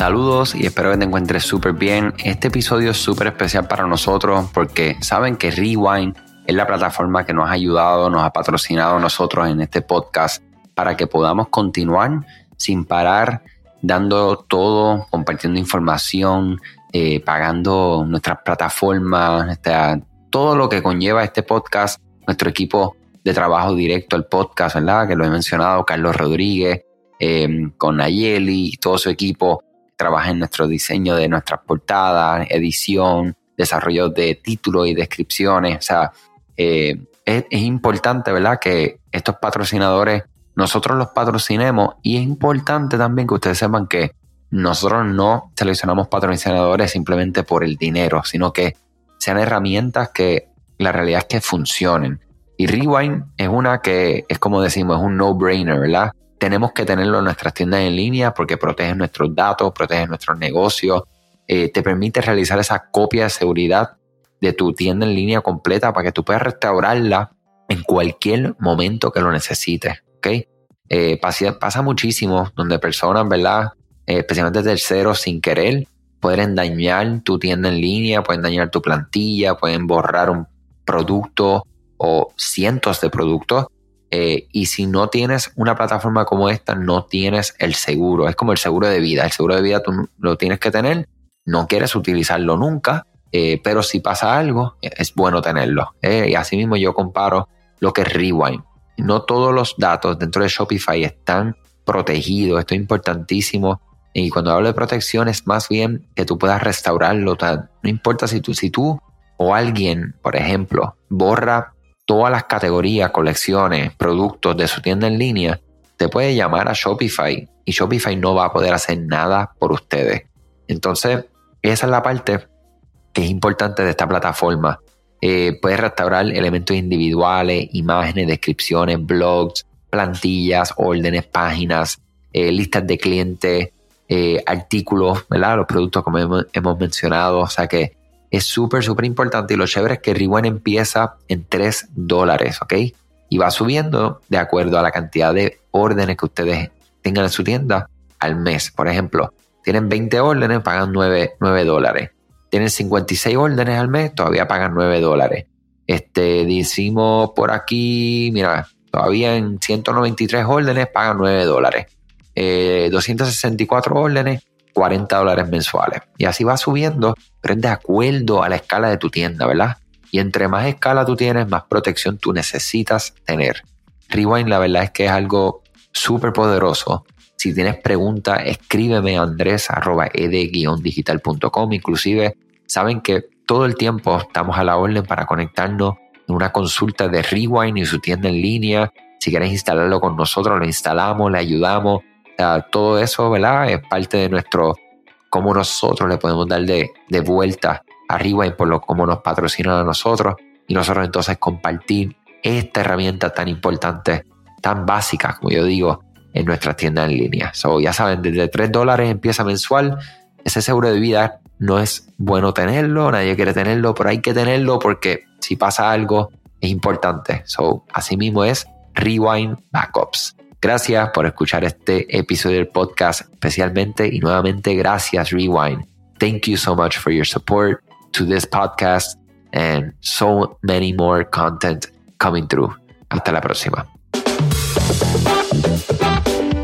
Saludos y espero que te encuentres súper bien. Este episodio es súper especial para nosotros porque saben que Rewind es la plataforma que nos ha ayudado, nos ha patrocinado a nosotros en este podcast para que podamos continuar sin parar, dando todo, compartiendo información, eh, pagando nuestras plataformas, todo lo que conlleva este podcast, nuestro equipo de trabajo directo al podcast, ¿verdad? Que lo he mencionado, Carlos Rodríguez, eh, con Nayeli y todo su equipo trabaja en nuestro diseño de nuestras portadas, edición, desarrollo de títulos y descripciones. O sea, eh, es, importante, ¿verdad? Que estos patrocinadores, nosotros los patrocinemos y es importante también que ustedes sepan que nosotros no seleccionamos patrocinadores simplemente por el dinero, sino que sean herramientas que la realidad es que funcionen. Y Rewind es una que es como decimos, es un no-brainer, ¿verdad? Tenemos que tenerlo en nuestras tiendas en línea porque protege nuestros datos, protege nuestros negocios, eh, te permite realizar esa copia de seguridad de tu tienda en línea completa para que tú puedas restaurarla en cualquier momento que lo necesites. ¿okay? Eh, pasa, muchísimo donde personas, ¿verdad? Eh, especialmente terceros, sin querer, pueden dañar tu tienda en línea, pueden dañar tu plantilla, pueden borrar un producto o cientos de productos eh, y si no tienes una plataforma como esta, no tienes el seguro. Es como el seguro de vida. El seguro de vida tú lo tienes que tener, no quieres utilizarlo nunca, eh, pero si pasa algo, es bueno tenerlo. Eh, y así mismo yo comparo lo que es Rewind. No todos los datos dentro de Shopify están protegidos. Esto es importantísimo. Y cuando hablo de protección es más bien que tú puedas restaurarlo. No importa si tú, si tú o alguien, por ejemplo, borra todas las categorías, colecciones, productos de su tienda en línea, te puede llamar a Shopify y Shopify no va a poder hacer nada por ustedes. Entonces, esa es la parte que es importante de esta plataforma. Eh, puedes restaurar elementos individuales, imágenes, descripciones, blogs, plantillas, órdenes, páginas, eh, listas de clientes, eh, artículos, ¿verdad? Los productos como hemos, hemos mencionado. O sea que es súper, súper importante y lo chévere es que Rewind empieza en 3 dólares, ¿ok? Y va subiendo de acuerdo a la cantidad de órdenes que ustedes tengan en su tienda al mes. Por ejemplo, tienen 20 órdenes, pagan 9, dólares. Tienen 56 órdenes al mes, todavía pagan 9 dólares. Este, decimos por aquí, mira, todavía en 193 órdenes pagan 9 dólares. 264 eh, órdenes 40 dólares mensuales. Y así va subiendo, pero es de acuerdo a la escala de tu tienda, ¿verdad? Y entre más escala tú tienes, más protección tú necesitas tener. Rewind, la verdad es que es algo súper poderoso. Si tienes preguntas, escríbeme a andres.ed-digital.com. Inclusive, saben que todo el tiempo estamos a la orden para conectarnos en una consulta de Rewind y su tienda en línea. Si quieres instalarlo con nosotros, lo instalamos, le ayudamos todo eso, ¿verdad? Es parte de nuestro, cómo nosotros le podemos dar de, vuelta arriba y por lo cómo nos patrocinan a nosotros y nosotros entonces compartir esta herramienta tan importante, tan básica, como yo digo, en nuestra tienda en línea. So, ya saben, desde 3 dólares empieza mensual. Ese seguro de vida no es bueno tenerlo, nadie quiere tenerlo, pero hay que tenerlo porque si pasa algo es importante. So, así mismo es Rewind Backups. Gracias por escuchar este episodio del podcast especialmente y nuevamente gracias Rewind. Thank you so much for your support to this podcast and so many more content coming through. Hasta la próxima.